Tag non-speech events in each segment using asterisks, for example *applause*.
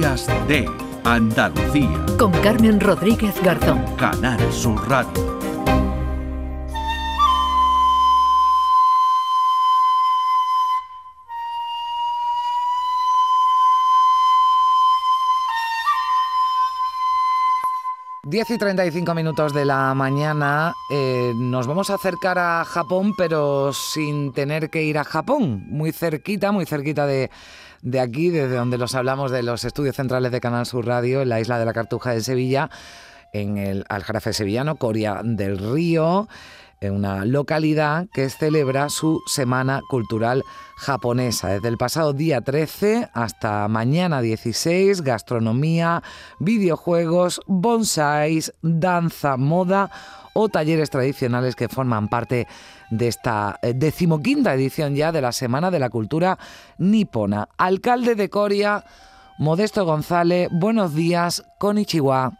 Días de Andalucía. Con Carmen Rodríguez Garzón. Canal Sur Radio. 10 y 35 minutos de la mañana eh, nos vamos a acercar a Japón, pero sin tener que ir a Japón. Muy cerquita, muy cerquita de, de aquí, desde donde los hablamos de los estudios centrales de Canal Sur Radio, en la isla de la Cartuja de Sevilla, en el Aljarafe sevillano, Coria del Río en una localidad que celebra su Semana Cultural Japonesa. Desde el pasado día 13 hasta mañana 16, gastronomía, videojuegos, bonsáis, danza, moda o talleres tradicionales que forman parte de esta eh, decimoquinta edición ya de la Semana de la Cultura Nipona. Alcalde de Coria, Modesto González, buenos días, Konichiwa.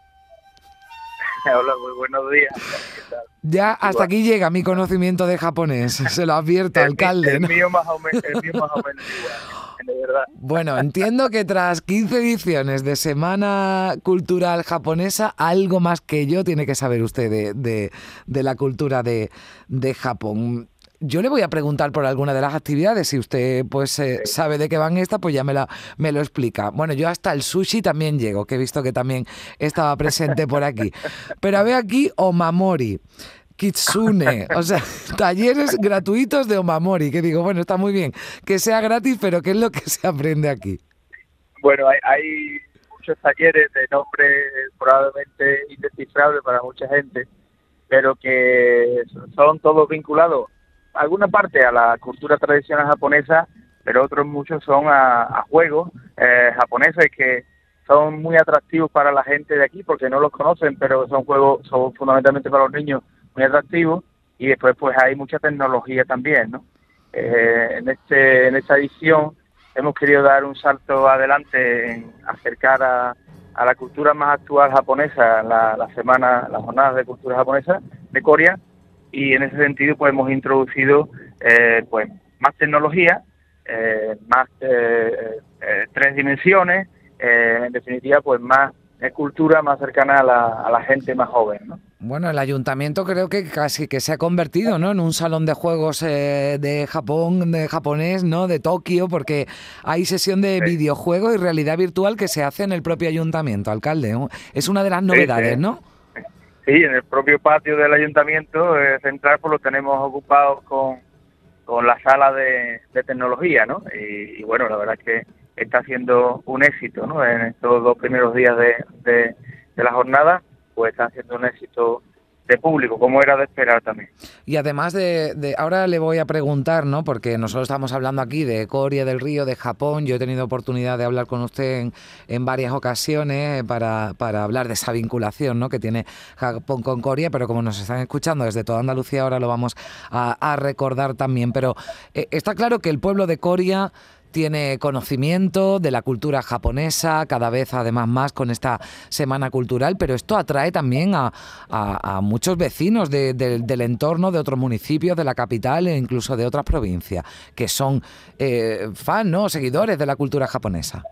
*laughs* Hola, muy buenos días. Ya hasta aquí llega mi conocimiento de japonés, *laughs* se lo advierto, alcalde. El, mío más o menos, *laughs* de verdad. Bueno, entiendo que tras 15 ediciones de Semana Cultural Japonesa, algo más que yo tiene que saber usted de, de, la cultura de, de Japón. Yo le voy a preguntar por alguna de las actividades. Si usted pues eh, sabe de qué van estas, pues ya me, la, me lo explica. Bueno, yo hasta el sushi también llego, que he visto que también estaba presente por aquí. Pero veo aquí Omamori. Kitsune, o sea, *laughs* talleres gratuitos de Omamori, que digo, bueno, está muy bien, que sea gratis, pero ¿qué es lo que se aprende aquí? Bueno, hay, hay muchos talleres de nombre probablemente indescifrable para mucha gente, pero que son todos vinculados alguna parte a la cultura tradicional japonesa, pero otros muchos son a, juegos eh, japoneses que son muy atractivos para la gente de aquí porque no los conocen, pero son juegos, son fundamentalmente para los niños muy atractivos y después pues hay mucha tecnología también, ¿no? Eh, en este en esta edición hemos querido dar un salto adelante en acercar a, a la cultura más actual japonesa la, la semana, las jornadas de cultura japonesa de Corea y en ese sentido pues hemos introducido eh, pues más tecnología, eh, más eh, tres dimensiones, en definitiva pues más cultura más cercana a la, a la gente más joven, ¿no? Bueno, el ayuntamiento creo que casi que se ha convertido, ¿no? En un salón de juegos de Japón, de japonés, ¿no? De Tokio, porque hay sesión de videojuegos y realidad virtual que se hace en el propio ayuntamiento, alcalde. Es una de las novedades, ¿no? Sí, en el propio patio del ayuntamiento eh, central pues lo tenemos ocupado con, con la sala de, tecnología, ¿no? Y, bueno, la verdad es que está siendo un éxito, ¿no? En estos dos primeros días de, de, la jornada, pues está siendo un éxito de público, como era de esperar también. Y además de, ahora le voy a preguntar, ¿no? Porque nosotros estamos hablando aquí de Corea del Río, de Japón. Yo he tenido oportunidad de hablar con usted en, varias ocasiones para, para, hablar de esa vinculación, ¿no? Que tiene Japón con Corea, pero como nos están escuchando desde toda Andalucía, ahora lo vamos a, recordar también. Pero eh, está claro que el pueblo de Corea tiene conocimiento de la cultura japonesa, cada vez además más con esta semana cultural, pero esto atrae también a, muchos vecinos del entorno, de otros municipios, de la capital e incluso de otras provincias, que son eh, fans, ¿no? seguidores de la cultura japonesa.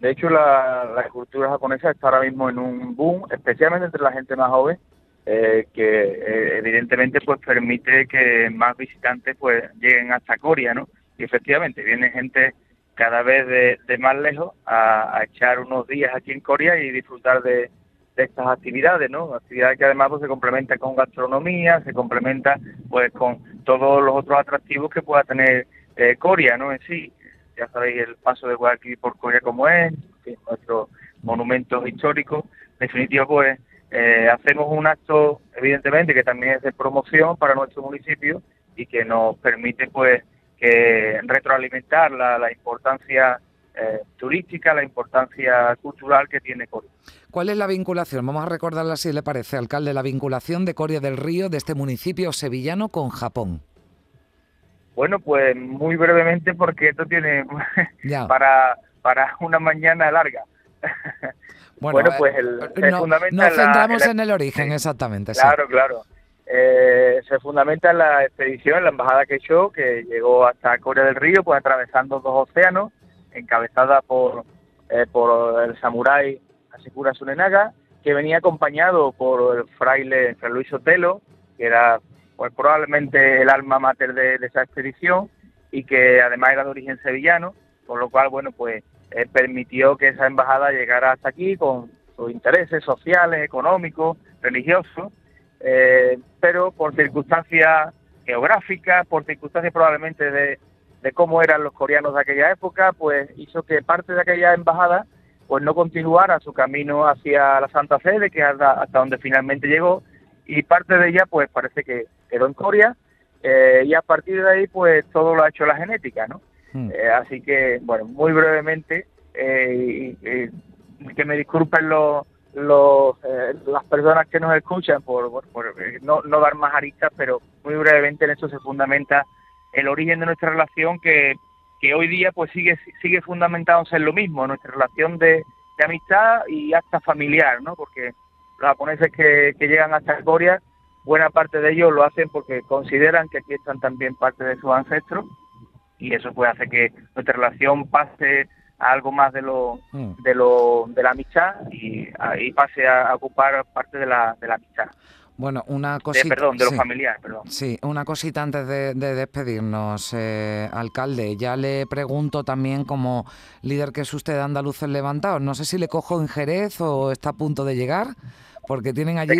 De hecho, la, cultura japonesa está ahora mismo en un boom, especialmente entre la gente más joven, eh, que eh, evidentemente pues permite que más visitantes pues lleguen hasta Corea, ¿no? Y efectivamente viene gente cada vez de, más lejos a, echar unos días aquí en Corea y disfrutar de, estas actividades, ¿no? Actividades que además pues, se complementan con gastronomía, se complementa pues con todos los otros atractivos que pueda tener eh, Corea, ¿no? En sí, ya sabéis el paso de Guadalquivir por Corea como es, nuestro monumento. En definitiva, pues eh, hacemos un acto, evidentemente, que también es de promoción para nuestro municipio y que nos permite, pues, que retroalimentar la, importancia eh, turística, la importancia cultural que tiene Coria. ¿Cuál es la vinculación? Vamos a recordarla si le parece, alcalde, la vinculación de Coria del Río, de este municipio sevillano, con Japón. Bueno, pues muy brevemente porque esto tiene *laughs* para, para una mañana larga. Bueno, *laughs* pues el, eh, nos centramos en el origen, exactamente. Claro, claro. Eh, se fundamenta en la expedición, la embajada Quechó, que llegó hasta Corea del Río, pues atravesando dos océanos, encabezada por, eh, el samurái Asikura Sunenaga, que venía acompañado por el fraile Fray Luis Otelo, que era pues probablemente el alma mater de, esa expedición y que además era de origen sevillano, por lo cual, bueno, pues eh, permitió que esa embajada llegara hasta aquí con sus intereses sociales, económicos, religiosos, eh, pero por circunstancias geográficas, por circunstancias probablemente de, de cómo eran los coreanos de aquella época, pues hizo que parte de aquella embajada pues no continuara su camino hacia la Santa Sede, que hasta, hasta donde finalmente llegó, y parte de ella pues parece que quedó en Corea, eh, y a partir de ahí pues todo lo ha hecho la genética, ¿no? Hmm. Eh, así que, bueno, muy brevemente, eh, que me disculpen los, los, las personas que nos escuchan por, por, no, no dar más aristas, pero muy brevemente en eso se fundamenta el origen de nuestra relación que que hoy día pues sigue sigue fundamentándose en lo mismo, nuestra relación de, amistad y hasta familiar, ¿no? Porque los japoneses que, llegan hasta Corea, buena parte de ellos lo hacen porque consideran que aquí están también parte de sus ancestros y eso puede hacer que nuestra relación pase a algo más de lo mm. de lo de la amistad y ahí pase a, ocupar parte de la, de la amistad. Bueno, una cosita. perdón, de los familiares, perdón. Sí, una cosita antes de, despedirnos, eh, alcalde. Ya le pregunto también, como líder que es usted de Andaluces Levantados, no sé si le cojo en Jerez o está a punto de llegar, porque tienen allí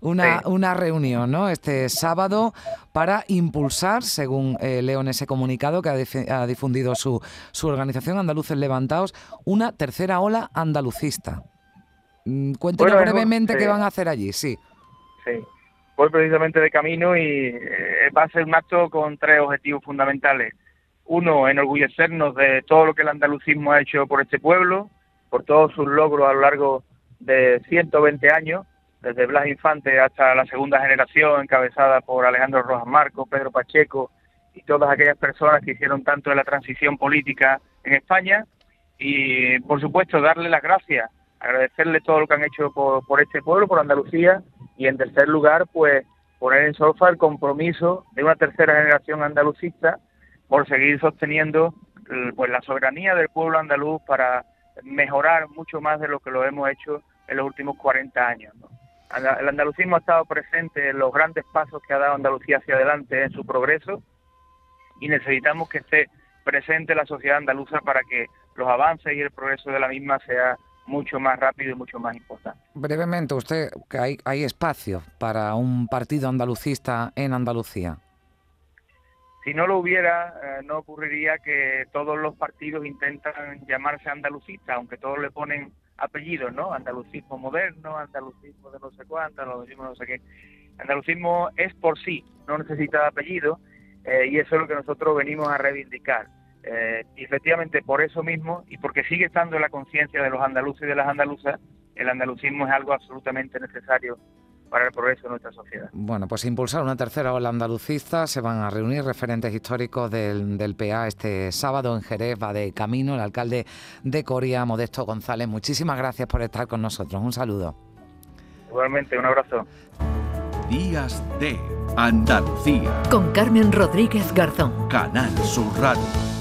una, una, reunión, ¿no? Este sábado para impulsar, según eh, leo en ese comunicado que ha, difundido su, su organización Andaluces Levantados, una tercera ola andalucista. Mm, cuéntenos brevemente qué van a hacer allí, sí. Sí. Voy precisamente de camino y eh, va a ser un acto con tres objetivos fundamentales. Uno, enorgullecernos de todo lo que el andalucismo ha hecho por este pueblo, por todos sus logros a lo largo de 120 años, desde Blas Infante hasta la segunda generación, encabezada por Alejandro Rojas Marco, Pedro Pacheco y todas aquellas personas que hicieron tanto de la transición política en España. Y, por supuesto, darle las gracias, agradecerle todo lo que han hecho por, por este pueblo, por Andalucía y en tercer lugar, pues poner en solfa el compromiso de una tercera generación andalucista por seguir sosteniendo pues la soberanía del pueblo andaluz para mejorar mucho más de lo que lo hemos hecho en los últimos 40 años. El andalucismo ha estado presente en los grandes pasos que ha dado Andalucía hacia adelante en su progreso y necesitamos que esté presente la sociedad andaluza para que los avances y el progreso de la misma sea mucho más rápido y mucho más importante. Brevemente, usted, que hay, hay espacio para un partido andalucista en Andalucía. Si no lo hubiera, eh, no ocurriría que todos los partidos intentan llamarse andalucistas, aunque todos le ponen apellidos, ¿no? Andalucismo moderno, andalucismo de no sé cuánto, andalucismo no sé qué. Andalucismo es por sí, no necesita apellido, eh, y eso es lo que nosotros venimos a reivindicar. Eh, y efectivamente, por eso mismo, y porque sigue estando en la conciencia de los andaluces y de las andaluzas, el andalucismo es algo absolutamente necesario para el progreso de nuestra sociedad. Bueno, pues impulsar una tercera ola andalucista, se van a reunir referentes históricos del, del PA este sábado en Jerez, va de camino el alcalde de Coria, Modesto González. Muchísimas gracias por estar con nosotros. Un saludo. Igualmente, un abrazo. Días de Andalucía. Con Carmen Rodríguez Garzón. Canal Sur Radio.